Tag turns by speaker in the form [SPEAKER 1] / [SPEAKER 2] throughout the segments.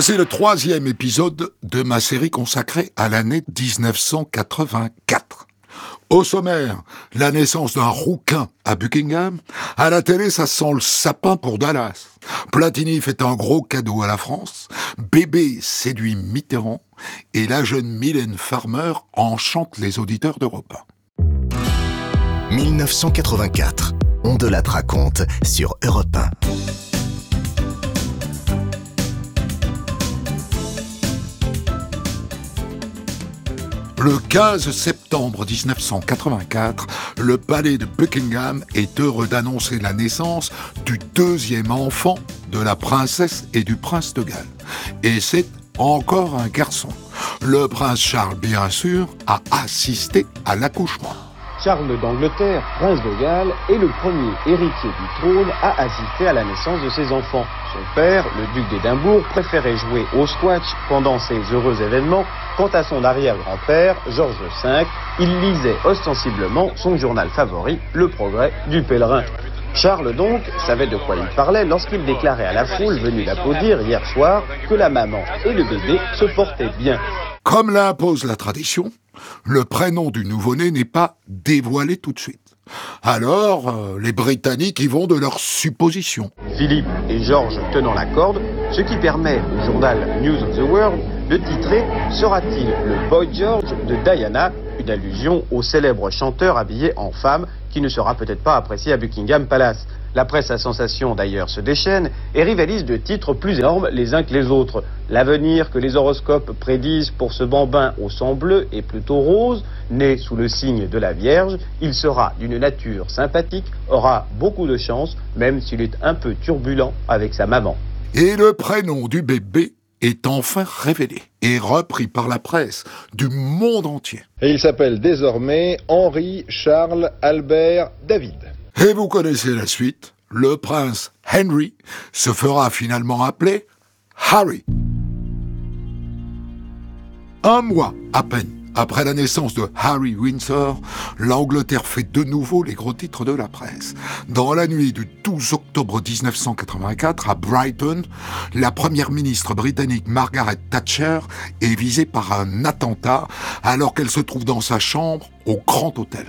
[SPEAKER 1] Voici le troisième épisode de ma série consacrée à l'année 1984. Au sommaire, la naissance d'un rouquin à Buckingham. À la télé, ça sent le sapin pour Dallas. Platini fait un gros cadeau à la France. Bébé séduit Mitterrand. Et la jeune Mylène Farmer enchante les auditeurs d'Europe
[SPEAKER 2] 1984. On de la raconte sur Europe 1.
[SPEAKER 1] Le 15 septembre 1984, le palais de Buckingham est heureux d'annoncer la naissance du deuxième enfant de la princesse et du prince de Galles. Et c'est encore un garçon. Le prince Charles, bien sûr, a assisté à l'accouchement.
[SPEAKER 3] Charles d'Angleterre, prince de Galles, est le premier héritier du trône à assister à la naissance de ses enfants. Son père, le duc d'Édimbourg, préférait jouer au squash pendant ces heureux événements. Quant à son arrière-grand-père, Georges V, il lisait ostensiblement son journal favori, Le Progrès du Pèlerin. Charles donc savait de quoi il parlait lorsqu'il déclarait à la foule venue l'applaudir hier soir que la maman et le bébé se portaient bien.
[SPEAKER 1] Comme l'impose la tradition, le prénom du nouveau-né n'est pas dévoilé tout de suite. Alors, euh, les Britanniques y vont de leurs suppositions.
[SPEAKER 3] Philippe et Georges tenant la corde, ce qui permet au journal News of the World de titrer Sera-t-il le Boy George de Diana Une allusion au célèbre chanteur habillé en femme qui ne sera peut-être pas apprécié à Buckingham Palace. La presse à sensation d'ailleurs se déchaîne et rivalise de titres plus énormes les uns que les autres. L'avenir que les horoscopes prédisent pour ce bambin au sang bleu est plutôt rose, né sous le signe de la Vierge. Il sera d'une nature sympathique, aura beaucoup de chance, même s'il est un peu turbulent avec sa maman.
[SPEAKER 1] Et le prénom du bébé est enfin révélé et repris par la presse du monde entier.
[SPEAKER 4] Et il s'appelle désormais Henri Charles Albert David.
[SPEAKER 1] Et vous connaissez la suite. Le prince Henry se fera finalement appeler Harry. Un mois à peine après la naissance de Harry Windsor, l'Angleterre fait de nouveau les gros titres de la presse. Dans la nuit du 12 octobre 1984, à Brighton, la première ministre britannique Margaret Thatcher est visée par un attentat alors qu'elle se trouve dans sa chambre au Grand Hôtel.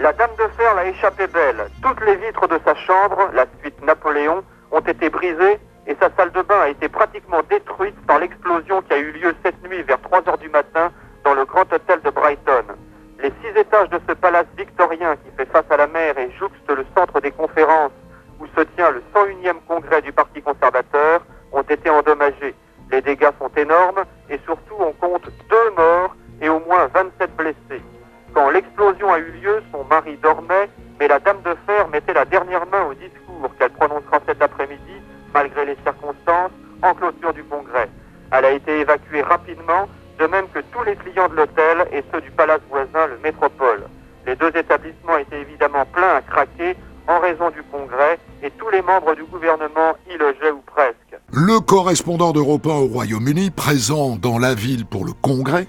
[SPEAKER 5] La Dame de Fer l'a échappé belle. Toutes les vitres de sa chambre, la suite Napoléon, ont été brisées et sa salle de bain a été pratiquement détruite par l'explosion qui a eu lieu cette nuit vers 3 heures du matin dans le Grand Hôtel de Brighton. Les six étages de ce palace victorien qui fait face à la mer et jouxte le centre des conférences où se tient le 101e congrès du Parti conservateur ont été endommagés. Les dégâts sont énormes et surtout on compte deux morts et au moins 27 blessés. Quand l'explosion a eu lieu, son mari dormait, mais la Dame de Fer mettait la dernière main au discours qu'elle prononcera cet après-midi, malgré les circonstances, en clôture du congrès. Elle a été évacuée rapidement, de même que tous les clients de l'hôtel et ceux du palace voisin, le Métropole. Les deux établissements étaient évidemment pleins à craquer en raison du congrès et tous les membres du gouvernement y logeaient ou presque.
[SPEAKER 1] Le correspondant d'Europe 1 au Royaume-Uni, présent dans la ville pour le congrès,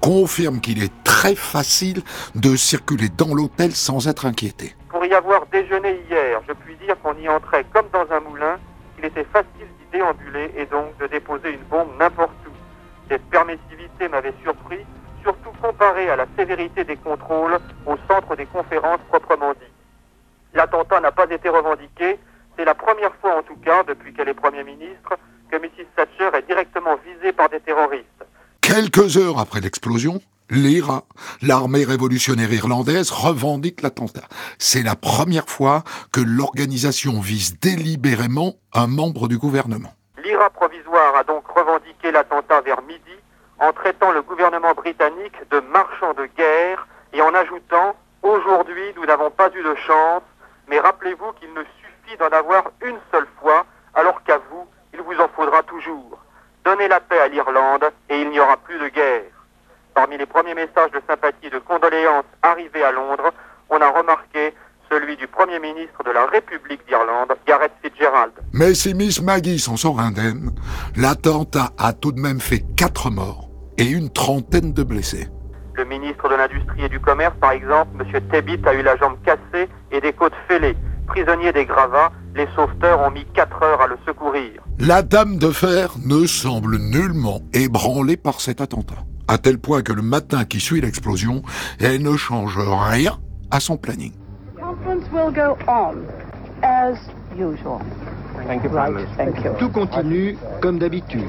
[SPEAKER 1] confirme qu'il est très facile de circuler dans l'hôtel sans être inquiété.
[SPEAKER 5] Pour y avoir déjeuné hier, je puis dire qu'on y entrait comme dans un moulin, qu'il était facile d'y déambuler et donc de déposer une bombe n'importe où. Cette permissivité m'avait surpris, surtout comparée à la sévérité des contrôles au centre des conférences proprement dit. L'attentat n'a pas été revendiqué, c'est la première fois en tout cas, depuis qu'elle est Premier ministre, que Mrs. Thatcher est directement visée par des terroristes.
[SPEAKER 1] Quelques heures après l'explosion, l'IRA, l'armée révolutionnaire irlandaise, revendique l'attentat. C'est la première fois que l'organisation vise délibérément un membre du gouvernement.
[SPEAKER 5] L'IRA provisoire a donc revendiqué l'attentat vers midi en traitant le gouvernement britannique de marchand de guerre et en ajoutant Aujourd'hui, nous n'avons pas eu de chance, mais rappelez-vous qu'il ne suffit d'en avoir une seule fois, alors qu'à vous, il vous en faudra toujours. Donnez la paix à l'Irlande et il n'y aura plus de guerre. Parmi les premiers messages de sympathie et de condoléances arrivés à Londres, on a remarqué celui du Premier ministre de la République d'Irlande, Gareth Fitzgerald.
[SPEAKER 1] Mais si Miss Maggie s'en sort indemne, l'attentat a tout de même fait quatre morts et une trentaine de blessés.
[SPEAKER 5] Le ministre de l'Industrie et du Commerce, par exemple, M. Tebbit, a eu la jambe cassée et des côtes fêlées. Prisonnier des gravats, les sauveteurs ont mis 4 heures à le secourir.
[SPEAKER 1] La dame de fer ne semble nullement ébranlée par cet attentat, à tel point que le matin qui suit l'explosion, elle ne change rien à son planning.
[SPEAKER 6] Conference will go on as usual. Right, thank you.
[SPEAKER 7] Tout continue comme d'habitude.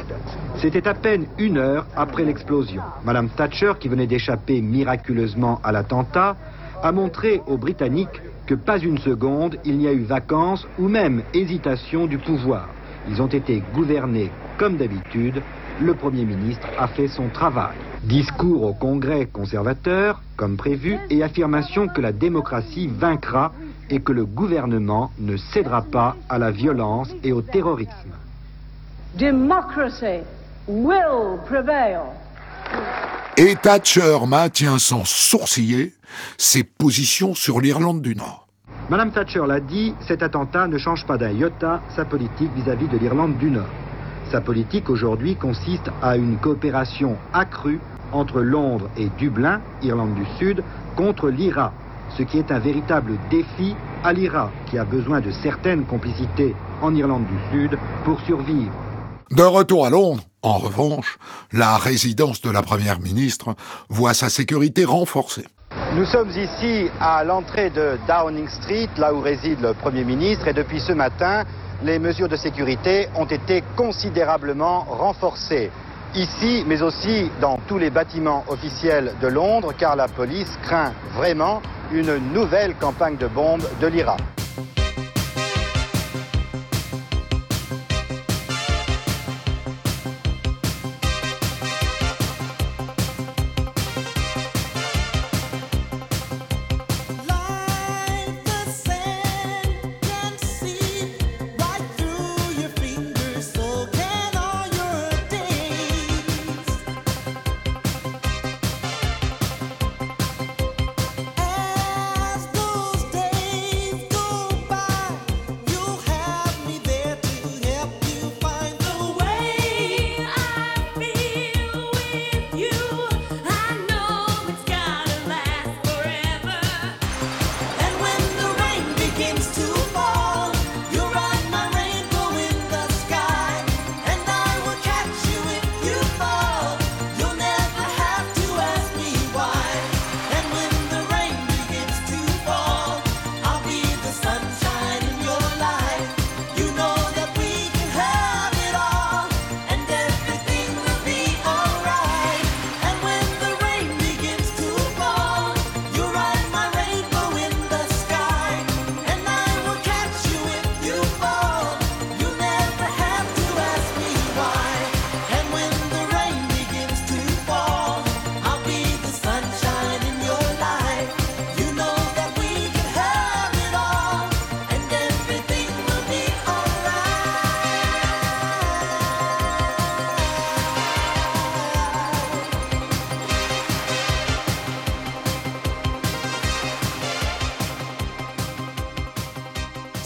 [SPEAKER 7] C'était à peine une heure après l'explosion. Madame Thatcher, qui venait d'échapper miraculeusement à l'attentat, a montré aux Britanniques que pas une seconde il n'y a eu vacances ou même hésitation du pouvoir. Ils ont été gouvernés comme d'habitude. Le Premier ministre a fait son travail. Discours au Congrès conservateur, comme prévu, et affirmation que la démocratie vaincra et que le gouvernement ne cédera pas à la violence et au terrorisme.
[SPEAKER 6] Democracy will prevail.
[SPEAKER 1] Et Thatcher maintient sans sourciller ses positions sur l'Irlande du Nord.
[SPEAKER 7] Madame Thatcher l'a dit, cet attentat ne change pas d'un iota sa politique vis-à-vis de l'Irlande du Nord. Sa politique aujourd'hui consiste à une coopération accrue entre Londres et Dublin, Irlande du Sud, contre l'IRA, ce qui est un véritable défi à l'IRA, qui a besoin de certaines complicités en Irlande du Sud pour survivre.
[SPEAKER 1] De retour à Londres, en revanche, la résidence de la Première ministre voit sa sécurité renforcée.
[SPEAKER 8] Nous sommes ici à l'entrée de Downing Street, là où réside le Premier ministre, et depuis ce matin, les mesures de sécurité ont été considérablement renforcées. Ici, mais aussi dans tous les bâtiments officiels de Londres, car la police craint vraiment une nouvelle campagne de bombes de l'IRA.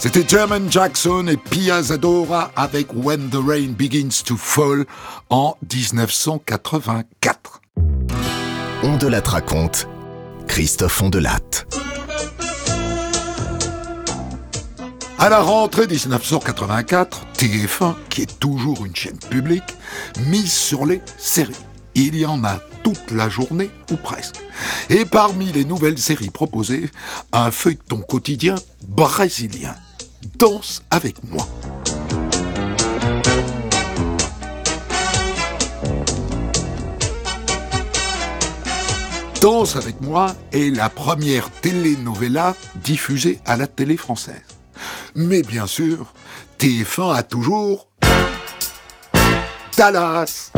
[SPEAKER 1] C'était German Jackson et Pia Zadora avec When the Rain Begins to Fall en 1984.
[SPEAKER 9] On de la raconte. Christophe Ondelatte.
[SPEAKER 1] À la rentrée 1984, TF1, qui est toujours une chaîne publique, mise sur les séries. Il y en a toute la journée ou presque. Et parmi les nouvelles séries proposées, un feuilleton quotidien brésilien. Danse avec moi. Danse avec moi est la première telenovela diffusée à la télé française. Mais bien sûr, TF1 a toujours Dallas.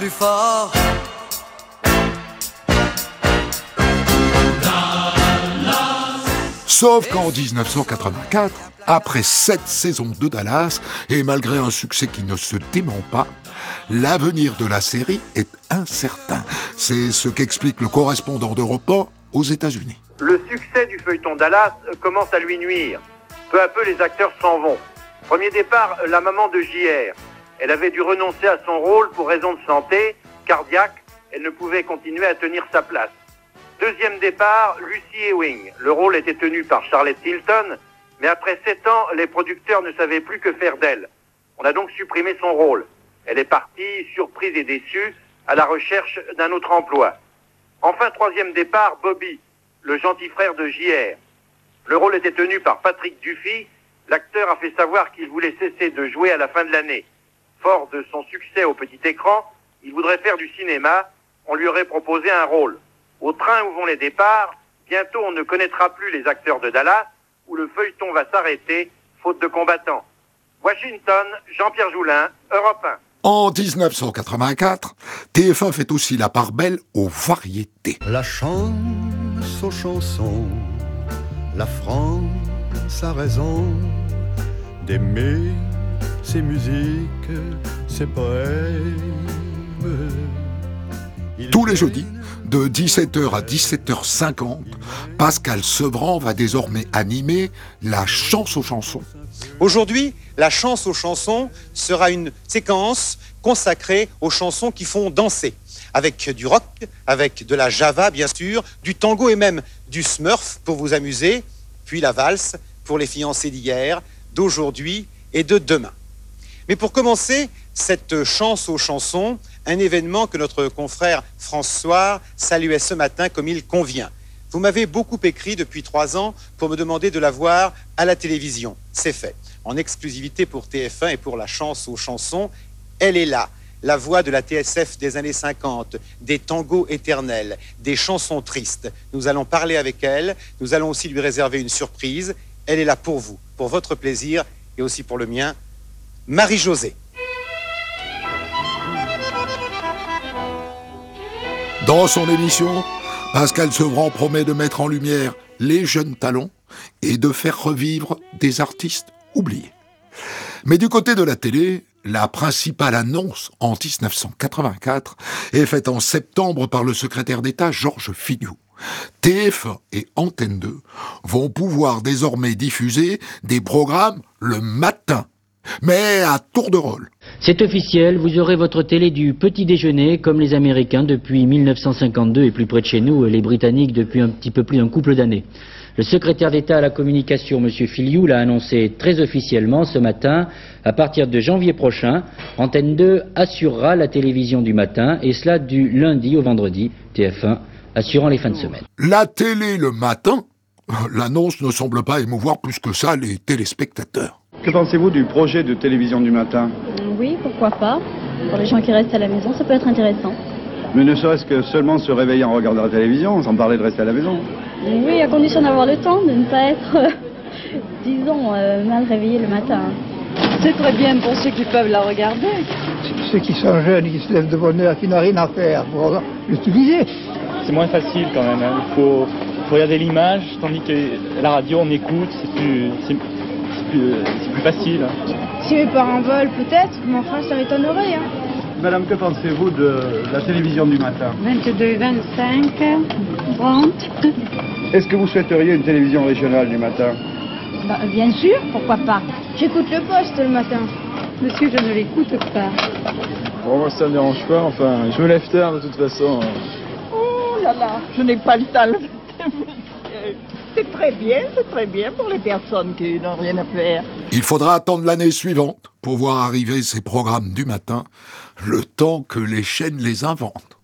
[SPEAKER 10] Plus fort.
[SPEAKER 1] Sauf qu'en 1984, après sept saisons de Dallas, et malgré un succès qui ne se dément pas, l'avenir de la série est incertain. C'est ce qu'explique le correspondant d'Europe 1 aux États-Unis.
[SPEAKER 5] Le succès du feuilleton Dallas commence à lui nuire.
[SPEAKER 11] Peu à peu, les acteurs s'en vont. Premier départ, la maman de JR. Elle avait dû renoncer à son rôle pour raison de santé, cardiaque. Elle ne pouvait continuer à tenir sa place. Deuxième départ, Lucy Ewing. Le rôle était tenu par Charlotte Hilton, mais après sept ans, les producteurs ne savaient plus que faire d'elle. On a donc supprimé son rôle. Elle est partie, surprise et déçue, à la recherche d'un autre emploi. Enfin, troisième départ, Bobby, le gentil frère de JR. Le rôle était tenu par Patrick Dufy. L'acteur a fait savoir qu'il voulait cesser de jouer à la fin de l'année. Fort de son succès au petit écran, il voudrait faire du cinéma. On lui aurait proposé un rôle. Au train où vont les départs, bientôt on ne connaîtra plus les acteurs de Dallas, où le feuilleton va s'arrêter, faute de combattants. Washington, Jean-Pierre Joulin, Europe 1.
[SPEAKER 1] En 1984, TF1 fait aussi la part belle aux variétés.
[SPEAKER 3] La chance aux chansons, la France a raison d'aimer ses musiques, ses poèmes. Il
[SPEAKER 1] Tous les jeudis, de 17h à 17h50, Pascal Sevran va désormais animer la chance aux chansons.
[SPEAKER 12] Aujourd'hui, la chance aux chansons sera une séquence consacrée aux chansons qui font danser. Avec du rock, avec de la java bien sûr, du tango et même du smurf pour vous amuser, puis la valse pour les fiancés d'hier, d'aujourd'hui et de demain. Mais pour commencer, cette chance aux chansons, un événement que notre confrère François saluait ce matin comme il convient. Vous m'avez beaucoup écrit depuis trois ans pour me demander de la voir à la télévision. C'est fait. En exclusivité pour TF1 et pour la chance aux chansons, elle est là. La voix de la TSF des années 50, des tangos éternels, des chansons tristes. Nous allons parler avec elle. Nous allons aussi lui réserver une surprise. Elle est là pour vous, pour votre plaisir et aussi pour le mien. Marie-Josée.
[SPEAKER 1] Dans son émission, Pascal Sevran promet de mettre en lumière les jeunes talents et de faire revivre des artistes oubliés. Mais du côté de la télé, la principale annonce en 1984 est faite en septembre par le secrétaire d'État Georges Filiou. TF1 et Antenne 2 vont pouvoir désormais diffuser des programmes le matin, mais à tour de rôle.
[SPEAKER 13] C'est officiel, vous aurez votre télé du petit déjeuner comme les Américains depuis 1952 et plus près de chez nous, les Britanniques depuis un petit peu plus d'un couple d'années. Le secrétaire d'État à la communication, M. Filiou, l'a annoncé très officiellement ce matin. À partir de janvier prochain, Antenne 2 assurera la télévision du matin, et cela du lundi au vendredi, TF1 assurant les fins de semaine.
[SPEAKER 1] La télé le matin, l'annonce ne semble pas émouvoir plus que ça les téléspectateurs.
[SPEAKER 14] Que pensez-vous du projet de télévision du matin
[SPEAKER 15] Oui, pourquoi pas. Pour les gens qui restent à la maison, ça peut être intéressant.
[SPEAKER 14] Mais ne serait-ce que seulement se réveiller en regardant la télévision, sans parler de rester à la maison.
[SPEAKER 15] Oui, à condition d'avoir le temps, de ne pas être, euh, disons, euh, mal réveillé le matin.
[SPEAKER 16] C'est très bien pour ceux qui peuvent la regarder.
[SPEAKER 17] Ceux qui sont jeunes, qui se lèvent de bonne heure, qui n'ont rien à faire, pour l'utiliser.
[SPEAKER 18] C'est moins facile quand même. hein. Il faut, faut regarder l'image, tandis que la radio, on écoute, c'est plus, plus, c'est plus facile.
[SPEAKER 6] Si mes parents veulent, peut-être, mais enfin, ça m'étonnerait. Hein.
[SPEAKER 14] Madame, que pensez-vous de la télévision du matin?
[SPEAKER 6] 22, 25, 30.
[SPEAKER 14] Est-ce que vous souhaiteriez une télévision régionale du matin?
[SPEAKER 6] Bah, bien sûr, pourquoi pas. J'écoute le poste le matin.
[SPEAKER 16] Monsieur, je ne l'écoute pas.
[SPEAKER 18] Bon, moi, ça me dérange pas. Enfin, je me lève tard de toute façon.
[SPEAKER 19] Oh là là, je n'ai pas le temps. C'est très bien, c'est très bien pour les personnes qui n'ont rien à faire.
[SPEAKER 1] Il faudra attendre l'année suivante pour voir arriver ces programmes du matin, le temps que les chaînes les inventent.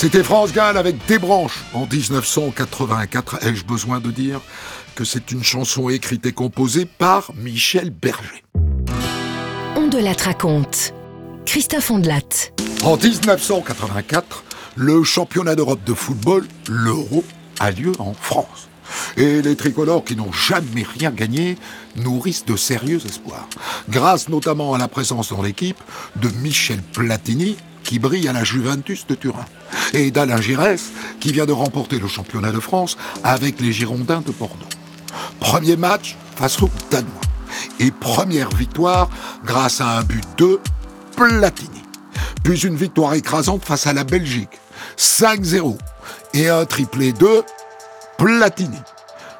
[SPEAKER 1] C'était France Gall avec Des branches en 1984. Ai-je besoin de dire que c'est une chanson écrite et composée par Michel Berger
[SPEAKER 20] On de la raconte. Christophe Ondelat.
[SPEAKER 1] En 1984, le championnat d'Europe de football, l'Euro, a lieu en France. Et les tricolores qui n'ont jamais rien gagné nourrissent de sérieux espoirs. Grâce notamment à la présence dans l'équipe de Michel Platini, qui brille à la Juventus de Turin, et d'Alain Giresse, qui vient de remporter le championnat de France avec les Girondins de Bordeaux. Premier match face aux Danois. Et première victoire grâce à un but de Platini. Puis une victoire écrasante face à la Belgique. 5-0. Et un triplé de Platini.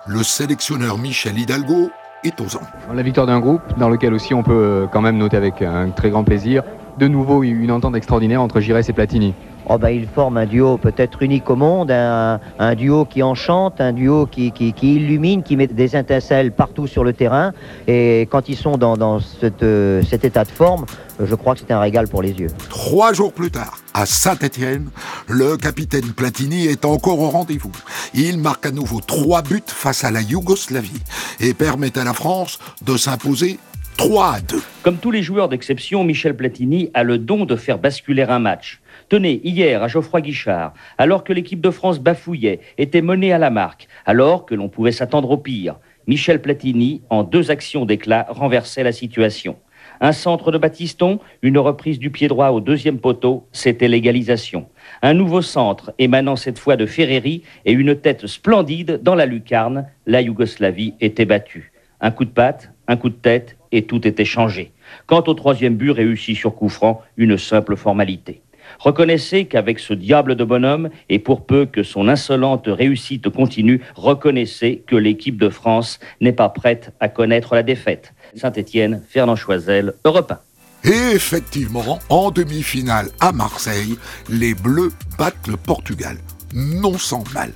[SPEAKER 1] Le sélectionneur Michel Hidalgo est aux anges.
[SPEAKER 2] La victoire d'un groupe dans lequel aussi on peut euh, quand même noter avec un très grand plaisir de nouveau une entente extraordinaire entre Giresse et Platini.
[SPEAKER 21] Oh ben, ils forment un duo peut-être unique au monde, un, un duo qui enchante, un duo qui, qui, qui illumine, qui met des étincelles partout sur le terrain. Et quand ils sont dans, dans cette, euh, cet état de forme, je crois que c'est un régal pour les yeux.
[SPEAKER 1] Trois jours plus tard, à Saint-Étienne, le capitaine Platini est encore au rendez-vous. Il marque à nouveau trois buts face à la Yougoslavie et permet à la France de s'imposer 3 à 2.
[SPEAKER 22] Comme tous les joueurs d'exception, Michel Platini a le don de faire basculer un match. Tenez, hier, à Geoffroy Guichard, alors que l'équipe de France bafouillait, était menée à la marque, alors que l'on pouvait s'attendre au pire, Michel Platini, en deux actions d'éclat, renversait la situation. Un centre de Batiston, une reprise du pied droit au deuxième poteau, c'était l'égalisation. Un nouveau centre émanant cette fois de Ferreri et une tête splendide dans la lucarne, la Yougoslavie était battue. Un coup de patte, un coup de tête et tout était changé. Quant au troisième but réussi sur coup franc, une simple formalité. Reconnaissez qu'avec ce diable de bonhomme, et pour peu que son insolente réussite continue, reconnaissez que l'équipe de France n'est pas prête à connaître la défaite. Saint-Étienne, Fernand Choisel, Europe 1.
[SPEAKER 1] Et effectivement, en demi-finale à Marseille, les Bleus battent le Portugal, non sans mal.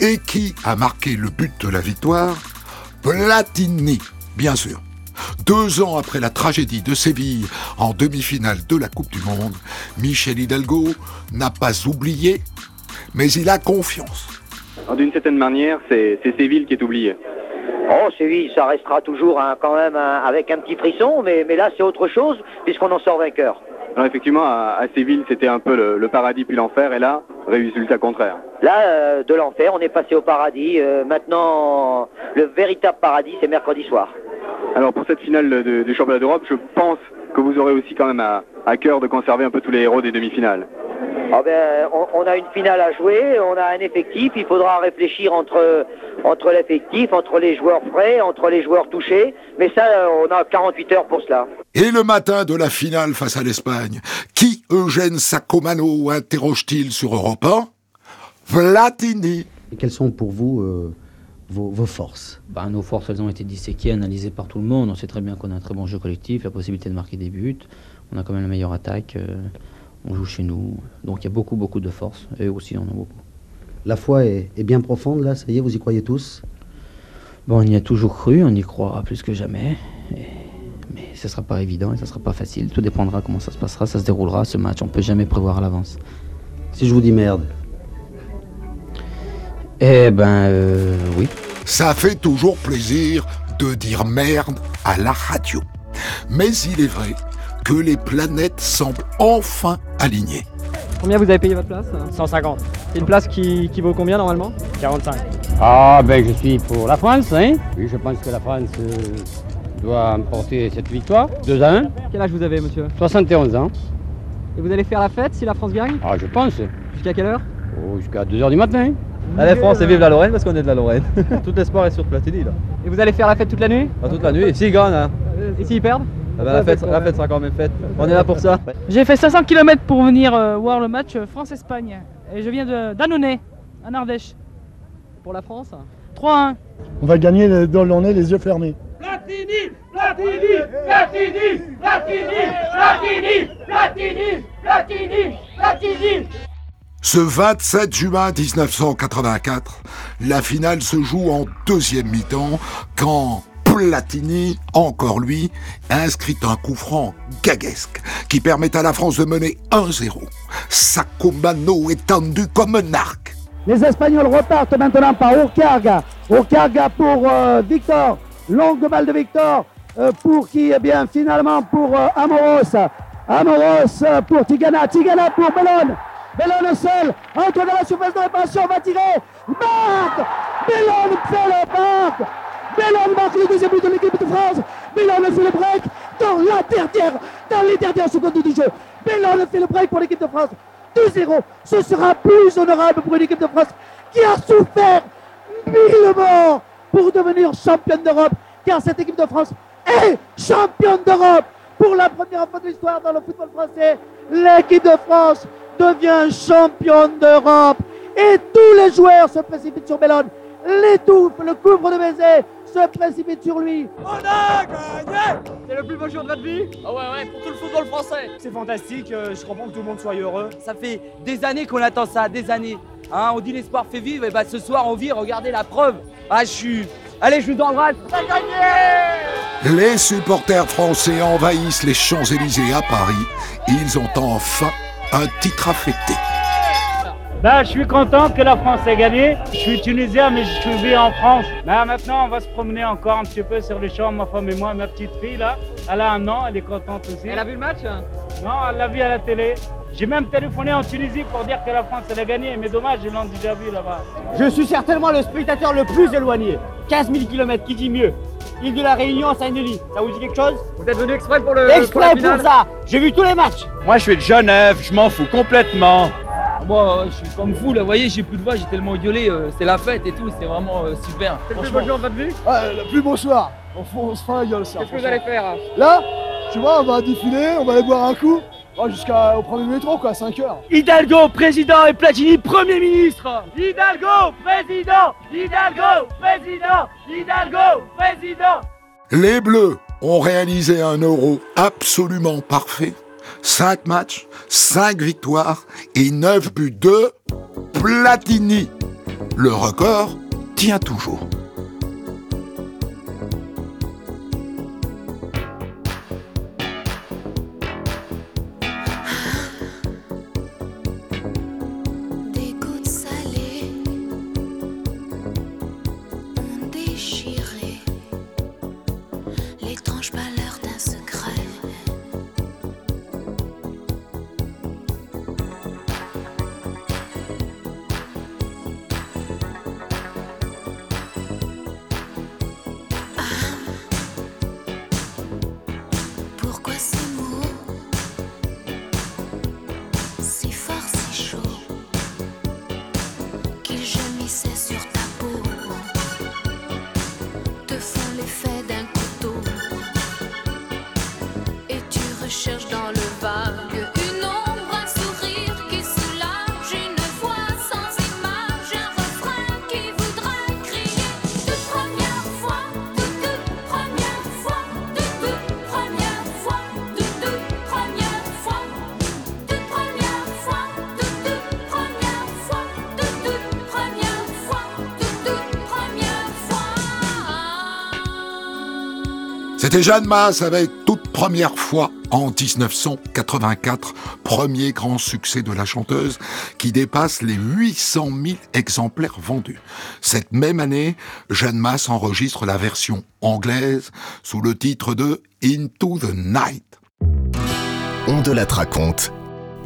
[SPEAKER 1] Et qui a marqué le but de la victoire? Platini, bien sûr. Deux ans après la tragédie de Séville en demi-finale de la Coupe du Monde, Michel Hidalgo n'a pas oublié, mais il a confiance.
[SPEAKER 23] D'une certaine manière, c'est Séville qui est oublié.
[SPEAKER 21] Oh, Séville, ça restera toujours quand même un- avec un petit frisson, mais, mais là c'est autre chose, puisqu'on en sort vainqueur.
[SPEAKER 23] Alors effectivement, à, à Séville, c'était un peu le, le paradis puis l'enfer, et là, résultat contraire.
[SPEAKER 21] Là, euh, de l'enfer, on est passé au paradis. Euh, maintenant, le véritable paradis, c'est mercredi soir.
[SPEAKER 23] Alors pour cette finale de- du championnat d'Europe, je pense que vous aurez aussi quand même à, à cœur de conserver un peu tous les héros des demi-finales.
[SPEAKER 21] Ah ben, on, on a une finale à jouer, on a un effectif, il faudra réfléchir entre, entre l'effectif, entre les joueurs frais, entre les joueurs touchés, mais ça, on a 48 heures pour cela.
[SPEAKER 1] Et le matin de la finale face à l'Espagne, qui Eugène Sacomano interroge-t-il sur Europe 1 Platini.
[SPEAKER 24] Et quelles sont pour vous euh, vos, vos forces?
[SPEAKER 13] Bah, nos forces, elles ont été disséquées, analysées par tout le monde. On sait très bien qu'on a un très bon jeu collectif, la possibilité de marquer des buts. On a quand même la meilleure attaque. euh, on joue chez nous. Donc il y a beaucoup, beaucoup de force. Et eux aussi, on en a beaucoup.
[SPEAKER 24] La foi est, est bien profonde là, ça y est, vous y croyez tous?
[SPEAKER 13] Bon, on y a toujours cru, on y croit plus que jamais. Et- Mais ce sera pas évident et ce sera pas facile. Tout dépendra comment ça se passera, ça se déroulera ce match. On peut jamais prévoir à l'avance.
[SPEAKER 24] Si je vous dis merde
[SPEAKER 13] Eh ben, euh, oui.
[SPEAKER 1] Ça fait toujours plaisir de dire merde à la radio. Mais il est vrai que les planètes semblent enfin alignées.
[SPEAKER 25] Combien vous avez payé votre place 150. C'est une place qui, qui vaut combien normalement 45.
[SPEAKER 26] Ah ben je suis pour la France, hein. Oui, je pense que la France euh, doit emporter cette victoire. 2 à 1.
[SPEAKER 25] Quel âge vous avez monsieur
[SPEAKER 26] 71 ans.
[SPEAKER 25] Et vous allez faire la fête si la France gagne
[SPEAKER 26] Ah je pense.
[SPEAKER 25] Jusqu'à quelle heure
[SPEAKER 26] Oh, Jusqu'à 2h du matin.
[SPEAKER 25] Allez, France, et vive la
[SPEAKER 27] Lorraine parce qu'on est de la Lorraine. Tout l'espoir est sur Platini là.
[SPEAKER 25] Et vous allez faire la fête toute la nuit
[SPEAKER 27] toute la nuit. Et s'ils gagnent, hein,
[SPEAKER 25] Et s'ils perdent
[SPEAKER 27] eh ben, la, fête, la fête sera quand même faite. On est là pour ça.
[SPEAKER 28] J'ai fait 500 km pour venir euh, voir le match euh, France-Espagne. Et je viens de d'Annonay, en Ardèche.
[SPEAKER 25] Pour la France
[SPEAKER 28] 3-1.
[SPEAKER 29] On va gagner dans le nez, les yeux fermés.
[SPEAKER 10] Platini, Platini, Platini, Platini, Platini, Platini, Platini, Platini.
[SPEAKER 1] Ce 27 juin 1984, la finale se joue en deuxième mi-temps quand Platini, encore lui, inscrit un coup franc gaguesque qui permet à la France de mener 1-0. Sacomano est tendu comme un arc.
[SPEAKER 29] Les Espagnols repartent maintenant par Urcarga. Urcarga pour euh, Victor. Longue balle de Victor euh, pour qui Eh bien, finalement pour euh, Amoros. Amoros pour Tigana. Tigana pour Bellone. Bellone seul. Entre dans la surface de réparation. Va tirer. Marque Bellone fait le marque Bellone marque le deuxième but de l'équipe de France. Bellone fait le break dans la dernière, dans les dernières secondes du jeu. Bellone fait le break pour l'équipe de France. 2-0. Ce sera plus honorable pour une équipe de France qui a souffert mille morts pour devenir championne d'Europe. Car cette équipe de France est championne d'Europe. Pour la première fois de l'histoire dans le football français, l'équipe de France devient championne d'Europe. Et tous les joueurs se précipitent sur Bellone, l'étouffe, le couvre de baisers, se précipite sur lui.
[SPEAKER 27] On a gagné C'est le plus beau jour de votre vie Ah ouais, ouais, pour tout le football français
[SPEAKER 30] C'est fantastique, euh, je comprends que tout le monde soit heureux. Ça fait des années qu'on attend ça, des années. Hein, on dit l'espoir fait vivre, et bah ce soir on vit, regardez la preuve. Ah, je suis. Allez, je vous embrasse. On a gagné
[SPEAKER 1] Les supporters français envahissent les Champs-Élysées à Paris. Ils ont enfin un titre à
[SPEAKER 31] Ben, je suis content que la France ait gagné. Je suis tunisien, mais je suis en France. Maintenant, on va se promener encore un petit peu sur les champs, ma femme et moi. Ma petite fille, là, elle a un an, elle est contente aussi.
[SPEAKER 27] Elle a vu le match
[SPEAKER 31] Non, elle l'a vu à la télé. J'ai même téléphoné en Tunisie pour dire que la France, elle a gagné, mais dommage, ils l'ont déjà vu là-bas.
[SPEAKER 30] Je suis certainement le spectateur le plus éloigné. 15 000 km, qui dit mieux? Île de la Réunion à Saint-Denis. Ça vous dit quelque chose?
[SPEAKER 27] Vous êtes venu exprès pour le.
[SPEAKER 30] Exprès pour, ça J'ai vu tous les matchs
[SPEAKER 27] Moi, je suis de Genève, je m'en fous complètement.
[SPEAKER 30] Moi, euh, je suis comme vous, là, vous voyez, j'ai plus de voix, j'ai tellement gueulé, euh, c'est la fête et tout, c'est vraiment euh, super.
[SPEAKER 27] C'est le plus beau jour de votre vie
[SPEAKER 29] Ouais, le plus beau soir. On, se fait la gueule, ça.
[SPEAKER 27] Qu'est-ce que vous allez faire hein
[SPEAKER 29] Là, tu vois, on va défiler, on va aller boire un coup. Ouais, Jusqu'au premier métro, quoi, 5 heures.
[SPEAKER 30] Hidalgo, président et Platini, premier ministre
[SPEAKER 31] Hidalgo, président Hidalgo, président Hidalgo, président
[SPEAKER 1] Les Bleus ont réalisé un euro absolument parfait. 5 matchs, 5 victoires et 9 buts de Platini. Le record tient toujours. C'était Jeanne Masse avec toute première fois en 1984, premier grand succès de la chanteuse qui dépasse les 800 000 exemplaires vendus. Cette même année, Jeanne Masse enregistre la version anglaise sous le titre de Into the Night.
[SPEAKER 32] On de la raconte.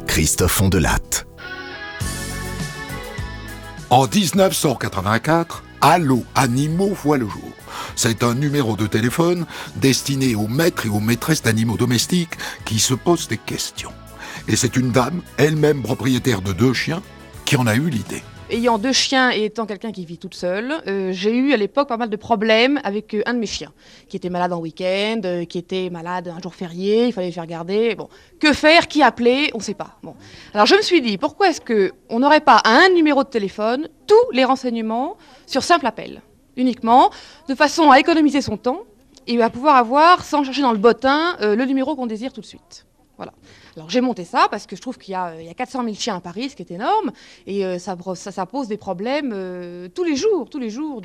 [SPEAKER 32] Christophe Ondelatte.
[SPEAKER 1] En 1984, Allo Animaux voit le jour. C'est un numéro de téléphone destiné aux maîtres et aux maîtresses d'animaux domestiques qui se posent des questions. Et c'est une dame, elle-même propriétaire de deux chiens, qui en a eu l'idée.
[SPEAKER 33] Ayant deux chiens et étant quelqu'un qui vit toute seule, euh, j'ai eu à l'époque pas mal de problèmes avec euh, un de mes chiens, qui était malade en week-end, euh, qui était malade un jour férié, il fallait le faire garder. Bon, que faire Qui appeler On ne sait pas. Bon, alors je me suis dit, pourquoi est-ce que on n'aurait pas à un numéro de téléphone tous les renseignements sur simple appel, uniquement, de façon à économiser son temps et à pouvoir avoir, sans chercher dans le bottin, le numéro qu'on désire tout de suite. Voilà. Alors j'ai monté ça parce que je trouve qu'il y, a, euh, il y a 400 000 chiens à Paris, ce qui est énorme, et euh, ça, pose des problèmes euh, tous les jours, tous les jours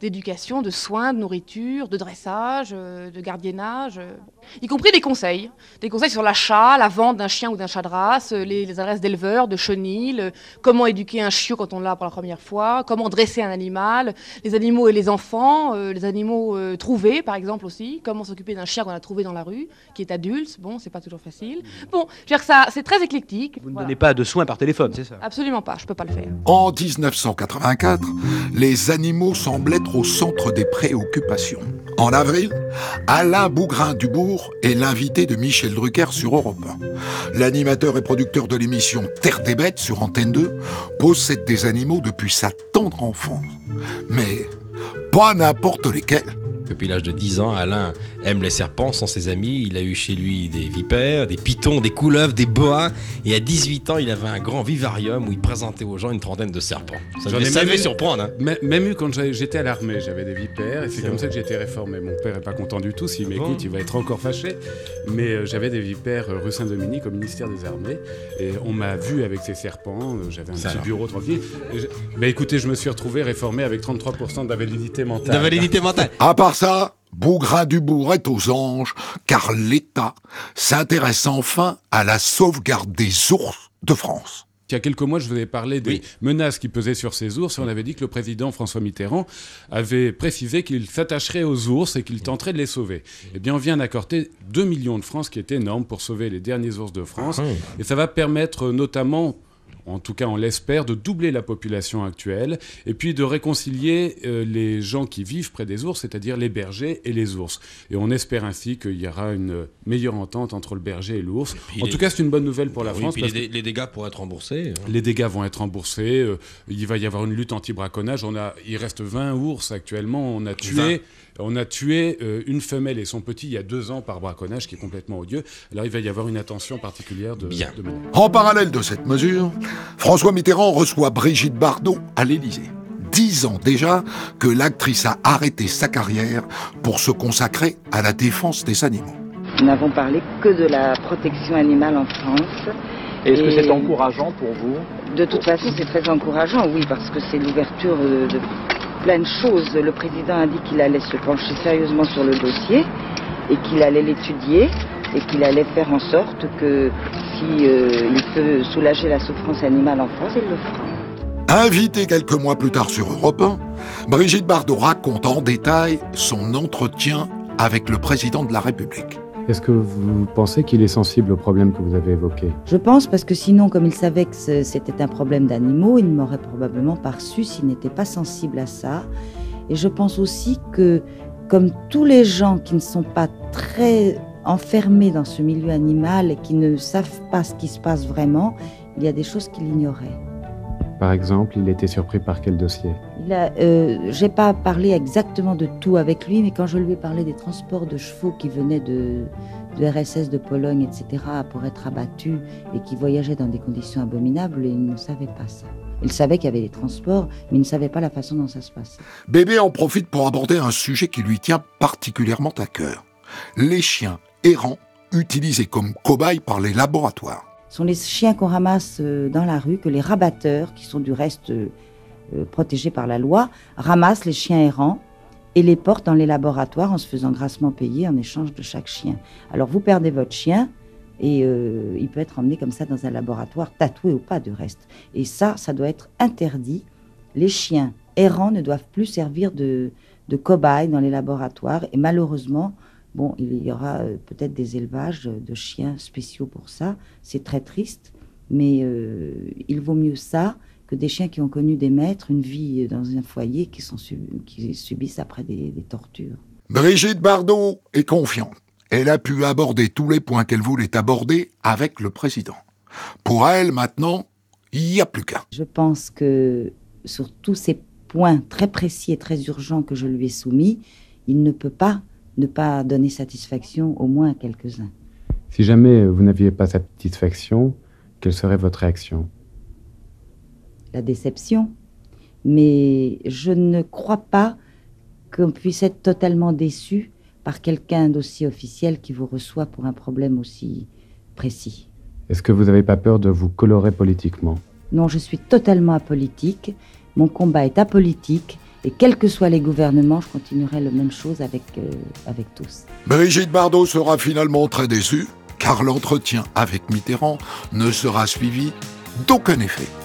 [SPEAKER 33] d'éducation, de, soins, de nourriture, de dressage, euh, de gardiennage. euh, y compris des conseils. Des conseils sur l'achat, la vente d'un chien ou d'un chat de race, euh, les, adresses d'éleveurs, de chenilles, euh, comment éduquer un chiot quand on l'a pour la première fois, comment dresser un animal, les animaux et les enfants, euh, les animaux euh, trouvés par exemple aussi, comment s'occuper d'un chien qu'on a trouvé dans la rue, qui est adulte, bon, c'est pas toujours facile. Bon, je veux dire que ça, c'est très éclectique.
[SPEAKER 34] Vous ne
[SPEAKER 33] Voilà.
[SPEAKER 34] donnez pas de soins par téléphone, c'est ça?
[SPEAKER 33] Absolument pas, je peux pas le faire.
[SPEAKER 1] En 1984, les animaux semblent être au centre des préoccupations. En avril, Alain Bougrain-Dubourg est l'invité de Michel Drucker sur Europe 1. L'animateur et producteur de l'émission Terre des bêtes sur Antenne 2 possède des animaux depuis sa tendre enfance. Mais pas n'importe lesquels.
[SPEAKER 35] Depuis l'âge de 10 ans, Alain aime les serpents, sont ses amis. Il a eu chez lui des vipères, des pitons, des couleuvres, des boas. Et à 18 ans, il avait un grand vivarium où il présentait aux gens une trentaine de serpents. Ça
[SPEAKER 36] J'en
[SPEAKER 35] devait,
[SPEAKER 36] ai
[SPEAKER 35] ça
[SPEAKER 36] même
[SPEAKER 35] devait
[SPEAKER 36] eu-
[SPEAKER 35] surprendre. hein.
[SPEAKER 36] Même, eu quand j'étais à l'armée, j'avais des vipères et c'est comme
[SPEAKER 35] vrai.
[SPEAKER 36] ça que j'ai été réformé. Mon père est pas content du tout, s'il
[SPEAKER 35] Ah
[SPEAKER 36] m'écoute,
[SPEAKER 35] bon
[SPEAKER 36] il va être encore fâché. Mais euh, j'avais des vipères euh, rue Saint-Dominique au ministère des Armées et on m'a vu avec ces serpents. euh, J'avais un
[SPEAKER 35] Ça
[SPEAKER 36] petit
[SPEAKER 35] alors.
[SPEAKER 36] bureau tranquille. Je- Bah écoutez, je me suis retrouvé réformé avec 33% d'invalidité mentale.
[SPEAKER 35] D'invalidité mentale.
[SPEAKER 1] À part ça, Bougrain-Dubourg est aux anges, car l'État s'intéresse enfin à la sauvegarde des ours de France.
[SPEAKER 36] Il y a quelques mois, je vous avais parlé des menaces qui pesaient sur ces ours et on avait dit que le président François Mitterrand avait précisé qu'il s'attacherait aux ours et qu'il tenterait de les sauver. Eh bien, on vient d'accorder 2 millions de francs, ce qui est énorme pour sauver les derniers ours de France.
[SPEAKER 35] Ah.
[SPEAKER 36] Et ça va permettre notamment en tout cas on l'espère, de doubler la population actuelle et puis de réconcilier euh, les gens qui vivent près des ours, c'est-à-dire les bergers et les ours. Et on espère ainsi qu'il y aura une meilleure entente entre le berger et l'ours. En
[SPEAKER 35] les-
[SPEAKER 36] tout cas, c'est une bonne nouvelle pour la
[SPEAKER 35] Oui,
[SPEAKER 36] France.
[SPEAKER 35] puis
[SPEAKER 36] parce
[SPEAKER 35] les,
[SPEAKER 36] que-
[SPEAKER 35] dé- les dégâts pourraient être remboursés. hein.
[SPEAKER 36] les dégâts vont être remboursés. euh, il va y avoir une lutte anti-braconnage. On a, il reste 20 ours actuellement. On a tué, on a tué euh, une femelle et son petit il y a deux ans par braconnage, qui est complètement odieux. Alors il va y avoir une attention particulière de.
[SPEAKER 35] Bien.
[SPEAKER 36] de.
[SPEAKER 1] En parallèle de cette mesure, François Mitterrand reçoit Brigitte Bardot à l'Élysée. Dix ans déjà que l'actrice a arrêté sa carrière pour se consacrer à la défense des animaux.
[SPEAKER 37] Nous n'avons parlé que de la protection animale en France.
[SPEAKER 34] Est-ce que c'est encourageant pour vous?
[SPEAKER 37] De toute façon, c'est très encourageant, oui, parce que c'est l'ouverture de, de plein de choses. Le président a dit qu'il allait se pencher sérieusement sur le dossier et qu'il allait l'étudier et qu'il allait faire en sorte que si euh, il peut soulager la souffrance animale en France, il le fera.
[SPEAKER 1] Invitée quelques mois plus tard sur Europe 1, Brigitte Bardot raconte en détail son entretien avec le président de la République.
[SPEAKER 38] Est-ce que vous pensez qu'il est sensible aux problèmes que vous avez évoqués?
[SPEAKER 37] Je pense parce que sinon, comme il savait que c'était un problème d'animaux, il ne m'aurait probablement pas reçu s'il n'était pas sensible à ça. Et je pense aussi que, comme tous les gens qui ne sont pas très enfermés dans ce milieu animal et qui ne savent pas ce qui se passe vraiment, il y a des choses qu'il ignorait.
[SPEAKER 38] Par exemple, il était surpris par quel dossier?
[SPEAKER 37] Euh, j'ai pas parlé exactement de tout avec lui, mais quand je lui ai parlé des transports de chevaux qui venaient de, de RSS de Pologne, etc., pour être abattus et qui voyageaient dans des conditions abominables, il ne savait pas ça. Il savait qu'il y avait des transports, mais il ne savait pas la façon dont ça se passait.
[SPEAKER 1] Bébé en profite pour aborder un sujet qui lui tient particulièrement à cœur. Les chiens errants utilisés comme cobayes par les laboratoires.
[SPEAKER 37] Ce sont les chiens qu'on ramasse euh, dans la rue, que les rabatteurs, qui sont du reste euh, protégés par la loi, ramassent les chiens errants et les portent dans les laboratoires en se faisant grassement payer en échange de chaque chien. Alors vous perdez votre chien et euh, il peut être emmené comme ça dans un laboratoire, tatoué ou pas de reste. Et ça, ça doit être interdit. Les chiens errants ne doivent plus servir de, de cobayes dans les laboratoires et malheureusement, Bon, il y aura euh, peut-être des élevages de chiens spéciaux pour ça. C'est très triste, mais euh, il vaut mieux ça que des chiens qui ont connu des maîtres, une vie dans un foyer, qui, sont sub- qui subissent après des, des tortures.
[SPEAKER 1] Brigitte Bardot est confiante. Elle a pu aborder tous les points qu'elle voulait aborder avec le président. Pour elle, maintenant, il n'y a plus qu'un.
[SPEAKER 37] Je pense que sur tous ces points très précis et très urgents que je lui ai soumis, il ne peut pas ne pas donner satisfaction au moins à quelques-uns.
[SPEAKER 38] Si jamais vous n'aviez pas satisfaction, quelle serait votre réaction?
[SPEAKER 37] La déception, mais je ne crois pas qu'on puisse être totalement déçu par quelqu'un d'aussi officiel qui vous reçoit pour un problème aussi précis.
[SPEAKER 38] Est-ce que vous n'avez pas peur de vous colorer politiquement?
[SPEAKER 37] Non, je suis totalement apolitique, mon combat est apolitique Et quels que soient les gouvernements, je continuerai la même chose avec, euh, avec tous.
[SPEAKER 1] Brigitte Bardot sera finalement très déçue, car l'entretien avec Mitterrand ne sera suivi d'aucun effet.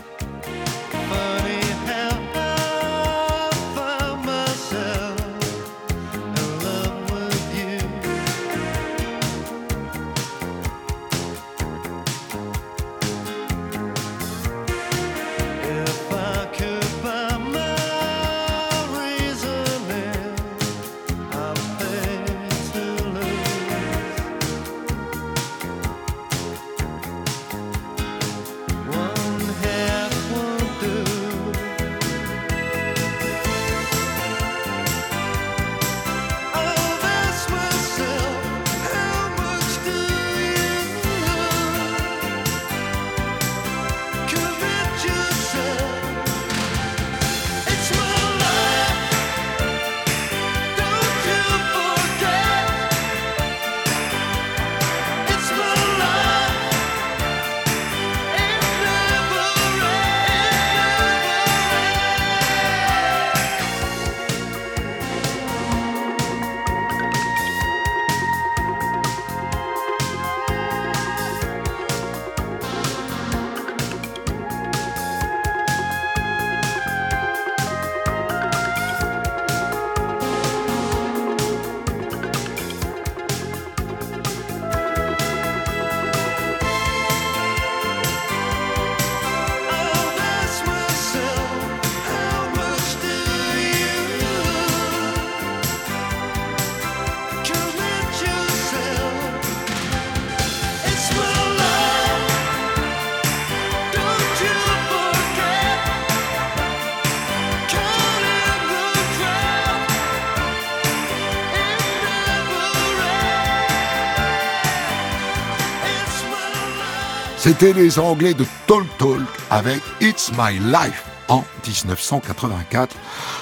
[SPEAKER 1] C'était les Anglais de Talk Talk avec It's My Life en 1984,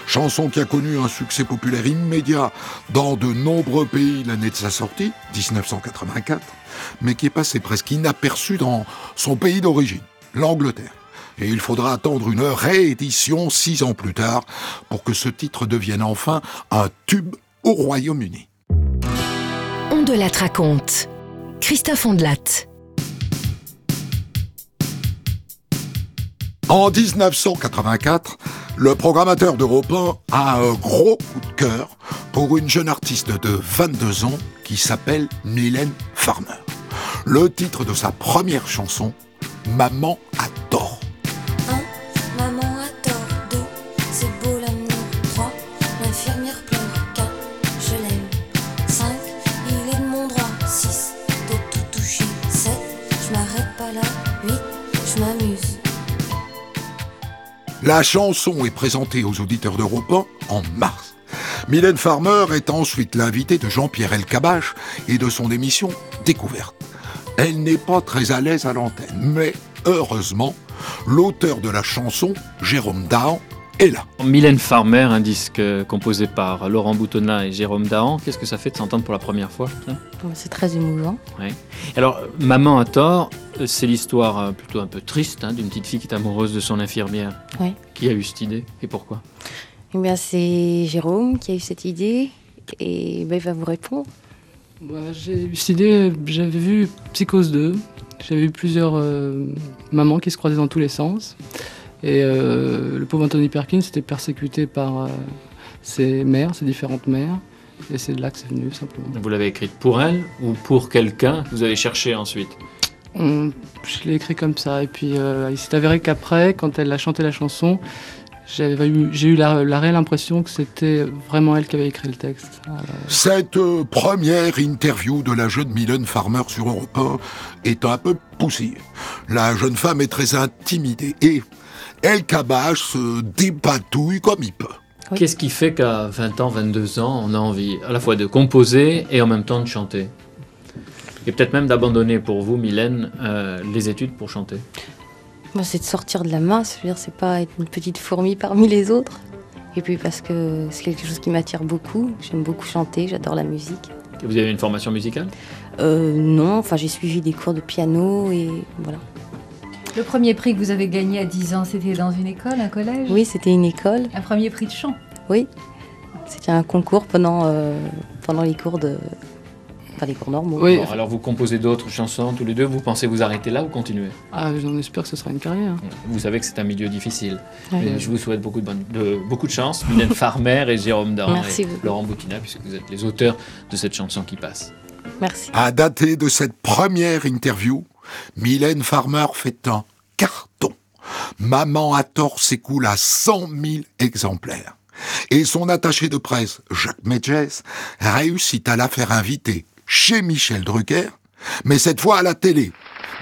[SPEAKER 1] chanson qui a connu un succès populaire immédiat dans de nombreux pays l'année de sa sortie, 1984, mais qui est passé presque inaperçue dans son pays d'origine, l'Angleterre. Et il faudra attendre une réédition six ans plus tard pour que ce titre devienne enfin un tube au Royaume-Uni.
[SPEAKER 39] On raconte. Christophe Ondelat.
[SPEAKER 1] En 1984, le programmateur d'Europe 1 a un gros coup de cœur pour une jeune artiste de 22 ans qui s'appelle Mylène Farmer. Le titre de sa première chanson, Maman a La chanson est présentée aux auditeurs d'Europe 1 en mars. Mylène Farmer est ensuite l'invitée de Jean-Pierre Elkabbach et de son émission Découverte. Elle n'est pas très à l'aise à l'antenne, mais heureusement, l'auteur de la chanson, Jérôme Dahan, est là.
[SPEAKER 36] Mylène Farmer, un disque euh, composé par Laurent Boutonnat et Jérôme Dahan. Qu'est-ce que ça fait de s'entendre pour la première fois
[SPEAKER 40] C'est très émouvant.
[SPEAKER 36] Ouais. Alors, Maman a tort, euh, c'est l'histoire euh, plutôt un peu triste hein, d'une petite fille qui est amoureuse de son infirmière. Qui a eu cette idée et pourquoi?
[SPEAKER 40] Eh bien, c'est Jérôme qui a eu cette idée et ben, il va vous répondre.
[SPEAKER 41] Bah, j'ai eu cette idée, j'avais vu Psychose 2, j'avais vu plusieurs euh, mamans qui se croisaient dans tous les sens. Et euh, le pauvre Anthony Perkins était persécuté par euh, ses mères, ses différentes mères. Et c'est de là que c'est venu, simplement.
[SPEAKER 36] Vous l'avez écrite pour elle ou pour quelqu'un que vous avez cherché ensuite
[SPEAKER 41] On- je l'ai écrit comme ça. Et puis euh, il s'est avéré qu'après, quand elle a chanté la chanson, j'avais eu- j'ai eu la, la réelle impression que c'était vraiment elle qui avait écrit le texte.
[SPEAKER 1] Cette euh, première interview de la jeune Mylène Farmer sur Europe 1 est un peu poussive. La jeune femme est très intimidée et Elkabbach se dépatouille comme il peut.
[SPEAKER 36] Qu'est-ce qui fait qu'à 20 ans, 22 ans, on a envie à la fois de composer et en même temps de chanter? Et peut-être même d'abandonner pour vous, Mylène, euh, les études pour chanter?
[SPEAKER 40] Moi, c'est de sortir de la masse. Je veux dire, c'est pas être une petite fourmi parmi les autres. Et puis parce que c'est quelque chose qui m'attire beaucoup. J'aime beaucoup chanter, j'adore la musique.
[SPEAKER 36] Vous avez une formation musicale?
[SPEAKER 40] Euh, non, enfin, j'ai suivi des cours de piano et voilà.
[SPEAKER 41] Le premier prix que vous avez gagné à 10 ans, c'était dans une école, un collège
[SPEAKER 40] Oui, c'était une école.
[SPEAKER 41] Un premier prix de chant
[SPEAKER 42] Oui, c'était un concours pendant, euh, pendant les cours de. Enfin, les cours normaux.
[SPEAKER 36] Bon, alors vous composez d'autres chansons tous les deux, vous pensez vous arrêter là ou continuer?
[SPEAKER 43] Ah, j'en espère que ce sera une carrière.
[SPEAKER 36] Vous savez que c'est un milieu difficile.
[SPEAKER 42] Oui.
[SPEAKER 36] Je vous souhaite beaucoup de, bonne- de- beaucoup de chance, Mylène Farmer et Jérôme Daran
[SPEAKER 42] Merci
[SPEAKER 36] et
[SPEAKER 42] beaucoup.
[SPEAKER 36] Laurent Boutina, puisque vous êtes les auteurs de cette chanson qui passe.
[SPEAKER 42] Merci.
[SPEAKER 1] À dater de cette première interview, Mylène Farmer fait un carton. Maman à tort s'écoule à 100 000 exemplaires. Et son attaché de presse, Jacques Medges, réussit à la faire inviter chez Michel Drucker, mais cette fois à la télé,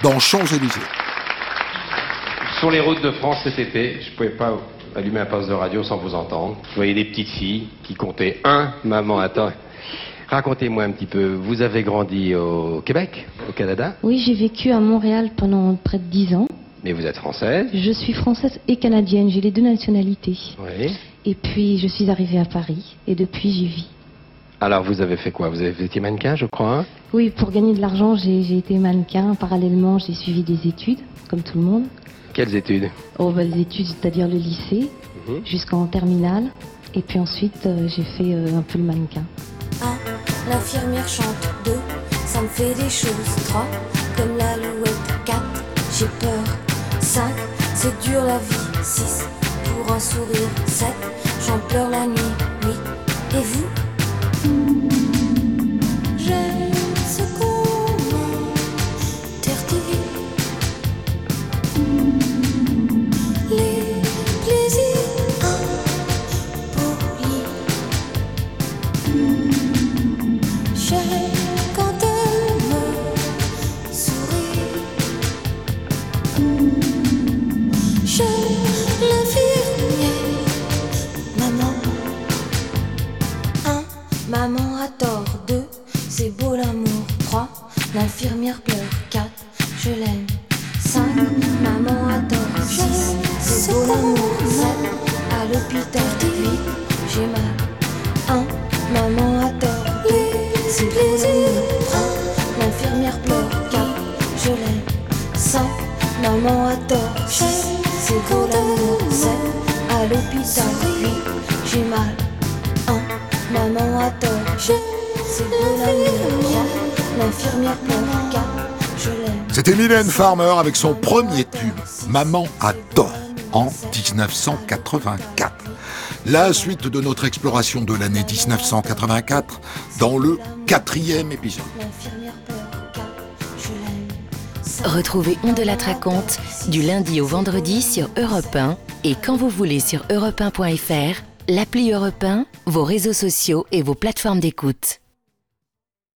[SPEAKER 1] dans Champs-Élysées.
[SPEAKER 44] Sur les routes de France cet été, je pouvais pas allumer un poste de radio sans vous entendre. Je voyais des petites filles qui comptaient un, maman, attends. Racontez-moi un petit peu, vous avez grandi au Québec, au Canada,
[SPEAKER 40] Oui, j'ai vécu à Montréal pendant près de 10 ans.
[SPEAKER 44] mais vous êtes française.
[SPEAKER 40] Je suis française et canadienne, j'ai les deux nationalités.
[SPEAKER 44] Oui.
[SPEAKER 40] Et puis je suis arrivée à Paris et depuis j'y vis.
[SPEAKER 44] Alors vous avez fait quoi? Vous avez été mannequin, je crois. hein?
[SPEAKER 40] Oui, pour gagner de l'argent, j'ai été mannequin. Parallèlement, j'ai suivi des études, comme tout le monde.
[SPEAKER 44] Quelles études?
[SPEAKER 40] Oh, bah, des études, c'est-à-dire le lycée,
[SPEAKER 44] Mhm.
[SPEAKER 40] jusqu'en terminale. Et puis ensuite, euh, j'ai fait euh, un peu le mannequin.
[SPEAKER 45] 1. L'infirmière chante 2. Ça me fait des choses 3. Comme l'alouette 4. J'ai peur 5. C'est dur la vie 6. Pour un sourire 7. J'en pleure la nuit 8. Et vous?
[SPEAKER 1] C'était Mylène Farmer avec son premier tube, Maman a tort, en 1984. La suite de notre exploration de l'année 1984 dans le quatrième épisode.
[SPEAKER 46] Retrouvez On de la raconte du lundi au vendredi sur Europe 1 et quand vous voulez sur europe1.fr, l'appli Europe 1, vos réseaux sociaux et vos plateformes d'écoute.